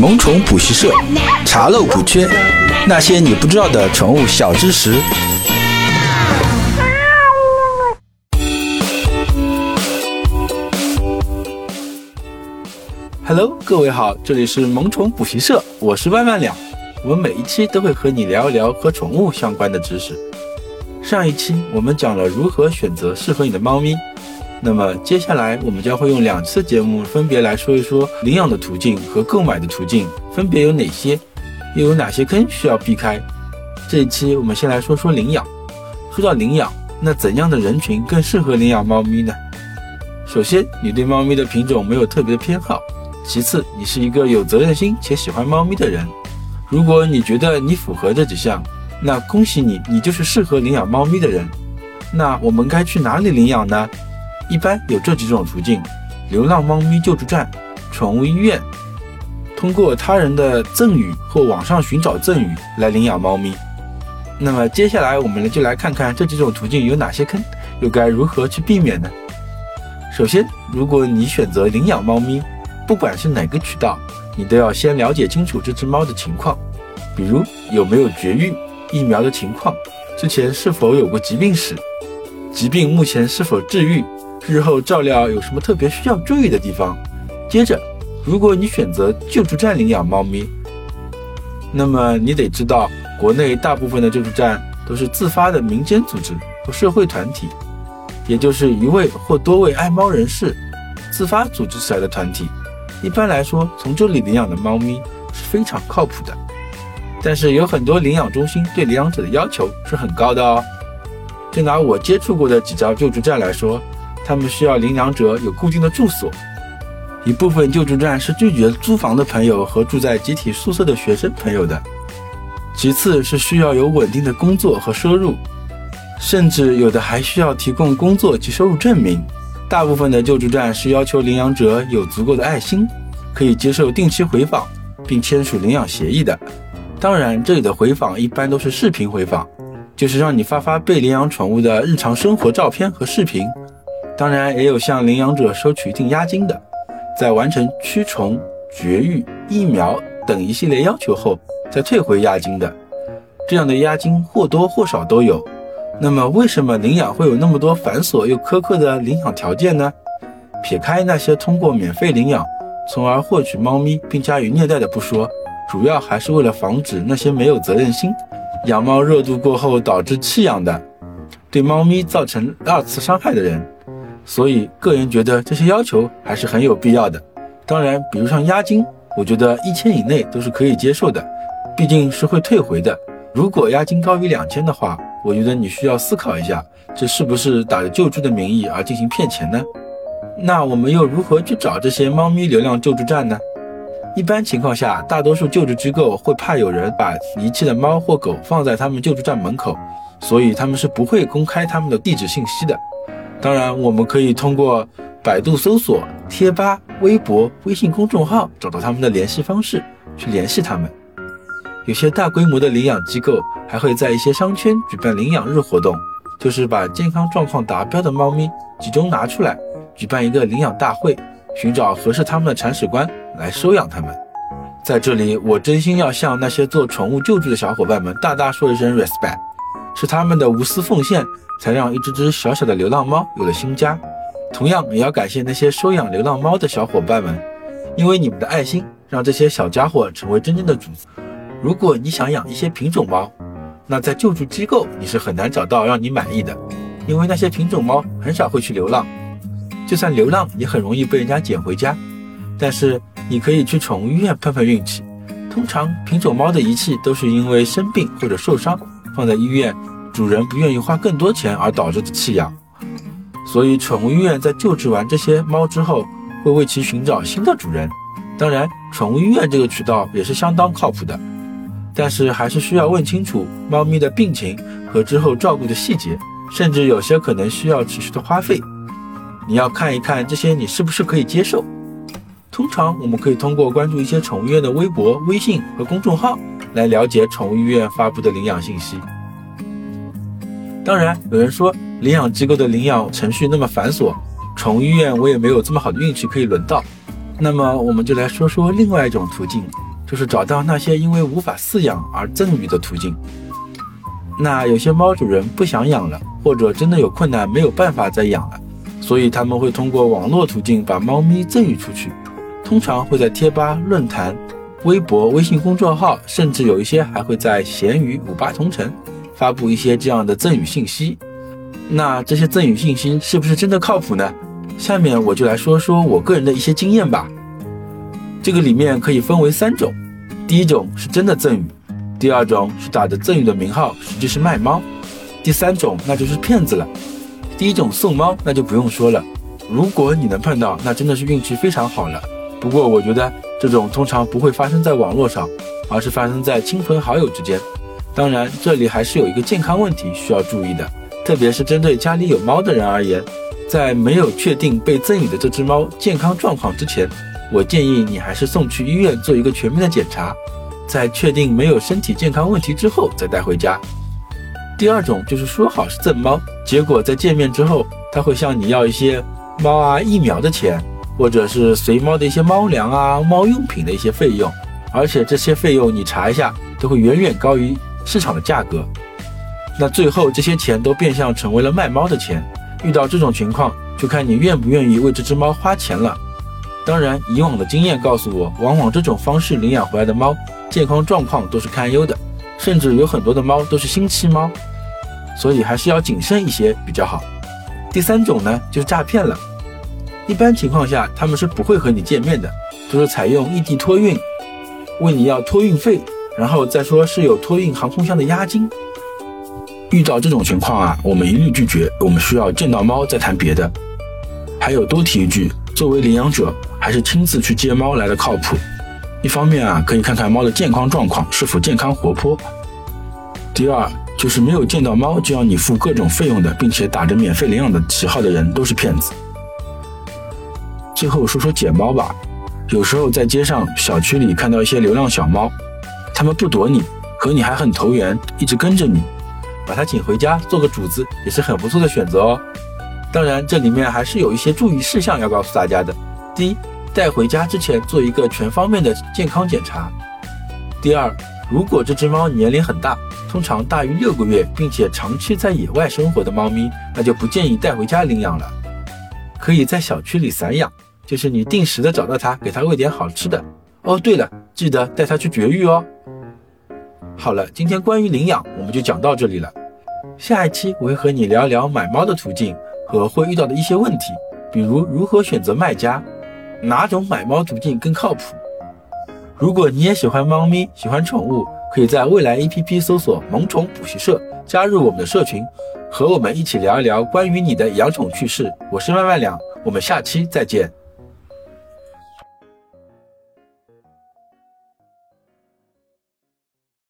萌宠补习社，查漏补缺，那些你不知道的宠物小知识。Hello，各位好，这里是萌宠补习社，我是万万两。我们每一期都会和你聊一聊和宠物相关的知识。上一期我们讲了如何选择适合你的猫咪。那么接下来我们将会用两次节目分别来说一说领养的途径和购买的途径分别有哪些，又有哪些坑需要避开。这一期我们先来说说领养。说到领养，那怎样的人群更适合领养猫咪呢？首先，你对猫咪的品种没有特别偏好；其次，你是一个有责任心且喜欢猫咪的人。如果你觉得你符合这几项，那恭喜你，你就是适合领养猫咪的人。那我们该去哪里领养呢？一般有这几种途径：流浪猫咪救助站、宠物医院，通过他人的赠与或网上寻找赠与来领养猫咪。那么接下来我们就来看看这几种途径有哪些坑，又该如何去避免呢？首先，如果你选择领养猫咪，不管是哪个渠道，你都要先了解清楚这只猫的情况，比如有没有绝育、疫苗的情况，之前是否有过疾病史，疾病目前是否治愈。日后照料有什么特别需要注意的地方？接着，如果你选择救助站领养猫咪，那么你得知道，国内大部分的救助站都是自发的民间组织和社会团体，也就是一位或多位爱猫人士自发组织起来的团体。一般来说，从这里领养的猫咪是非常靠谱的。但是有很多领养中心对领养者的要求是很高的哦。就拿我接触过的几家救助站来说。他们需要领养者有固定的住所，一部分救助站是拒绝租房的朋友和住在集体宿舍的学生朋友的。其次是需要有稳定的工作和收入，甚至有的还需要提供工作及收入证明。大部分的救助站是要求领养者有足够的爱心，可以接受定期回访，并签署领养协议的。当然，这里的回访一般都是视频回访，就是让你发发被领养宠物的日常生活照片和视频。当然，也有向领养者收取一定押金的，在完成驱虫、绝育、疫苗等一系列要求后，再退回押金的。这样的押金或多或少都有。那么，为什么领养会有那么多繁琐又苛刻的领养条件呢？撇开那些通过免费领养，从而获取猫咪并加以虐待的不说，主要还是为了防止那些没有责任心、养猫热度过后导致弃养的，对猫咪造成二次伤害的人。所以，个人觉得这些要求还是很有必要的。当然，比如像押金，我觉得一千以内都是可以接受的，毕竟是会退回的。如果押金高于两千的话，我觉得你需要思考一下，这是不是打着救助的名义而进行骗钱呢？那我们又如何去找这些猫咪流量救助站呢？一般情况下，大多数救助机构会怕有人把遗弃的猫或狗放在他们救助站门口，所以他们是不会公开他们的地址信息的。当然，我们可以通过百度搜索、贴吧、微博、微信公众号找到他们的联系方式，去联系他们。有些大规模的领养机构还会在一些商圈举办领养日活动，就是把健康状况达标的猫咪集中拿出来，举办一个领养大会，寻找合适他们的铲屎官来收养他们。在这里，我真心要向那些做宠物救助的小伙伴们大大说一声 respect，是他们的无私奉献。才让一只只小小的流浪猫有了新家。同样，也要感谢那些收养流浪猫的小伙伴们，因为你们的爱心，让这些小家伙成为真正的主子。如果你想养一些品种猫，那在救助机构你是很难找到让你满意的，因为那些品种猫很少会去流浪，就算流浪也很容易被人家捡回家。但是你可以去宠物医院碰碰运气，通常品种猫的遗弃都是因为生病或者受伤，放在医院。主人不愿意花更多钱而导致的弃养，所以宠物医院在救治完这些猫之后，会为其寻找新的主人。当然，宠物医院这个渠道也是相当靠谱的，但是还是需要问清楚猫咪的病情和之后照顾的细节，甚至有些可能需要持续的花费。你要看一看这些你是不是可以接受。通常我们可以通过关注一些宠物医院的微博、微信和公众号来了解宠物医院发布的领养信息。当然，有人说领养机构的领养程序那么繁琐，宠物医院我也没有这么好的运气可以轮到。那么我们就来说说另外一种途径，就是找到那些因为无法饲养而赠予的途径。那有些猫主人不想养了，或者真的有困难没有办法再养了，所以他们会通过网络途径把猫咪赠予出去，通常会在贴吧、论坛、微博、微信公众号，甚至有一些还会在闲鱼、五八同城发布一些这样的赠与信息。那这些赠与信息是不是真的靠谱呢？下面我就来说说我个人的一些经验吧。这个里面可以分为三种，第一种是真的赠与，第二种是打着赠与的名号，实际是卖猫，第三种那就是骗子了。第一种送猫那就不用说了，如果你能碰到，那真的是运气非常好了。不过我觉得这种通常不会发生在网络上，而是发生在亲朋好友之间。当然，这里还是有一个健康问题需要注意的。特别是针对家里有猫的人而言，在没有确定被赠予的这只猫健康状况之前，我建议你还是送去医院做一个全面的检查，在确定没有身体健康问题之后再带回家。第二种就是说好是赠猫，结果在见面之后，他会向你要一些猫啊疫苗的钱，或者是随猫的一些猫粮啊、猫用品的一些费用，而且这些费用你查一下都会远远高于市场的价格。那最后这些钱都变相成为了卖猫的钱。遇到这种情况，就看你愿不愿意为这只猫花钱了。当然，以往的经验告诉我，往往这种方式领养回来的猫健康状况都是堪忧的，甚至有很多的猫都是新期猫，所以还是要谨慎一些比较好。第三种呢，就是诈骗了。一般情况下，他们是不会和你见面的，都是采用异地托运，问你要托运费，然后再说是有托运航空箱的押金。遇到这种情况啊，我们一律拒绝。我们需要见到猫再谈别的。还有多提一句，作为领养者，还是亲自去接猫来的靠谱。一方面啊，可以看看猫的健康状况是否健康活泼；第二，就是没有见到猫就要你付各种费用的，并且打着免费领养的旗号的人都是骗子。最后说说捡猫吧，有时候在街上、小区里看到一些流浪小猫，它们不躲你，和你还很投缘，一直跟着你。把它请回家做个主子也是很不错的选择哦。当然，这里面还是有一些注意事项要告诉大家的。第一，带回家之前做一个全方面的健康检查。第二，如果这只猫年龄很大，通常大于六个月，并且长期在野外生活的猫咪，那就不建议带回家领养了。可以在小区里散养，就是你定时的找到它，给它喂点好吃的。哦，对了，记得带它去绝育哦。好了，今天关于领养我们就讲到这里了。下一期我会和你聊聊买猫的途径和会遇到的一些问题，比如如何选择卖家，哪种买猫途径更靠谱。如果你也喜欢猫咪，喜欢宠物，可以在未来 APP 搜索“萌宠补习社”，加入我们的社群，和我们一起聊一聊关于你的养宠趣事。我是万万两，我们下期再见。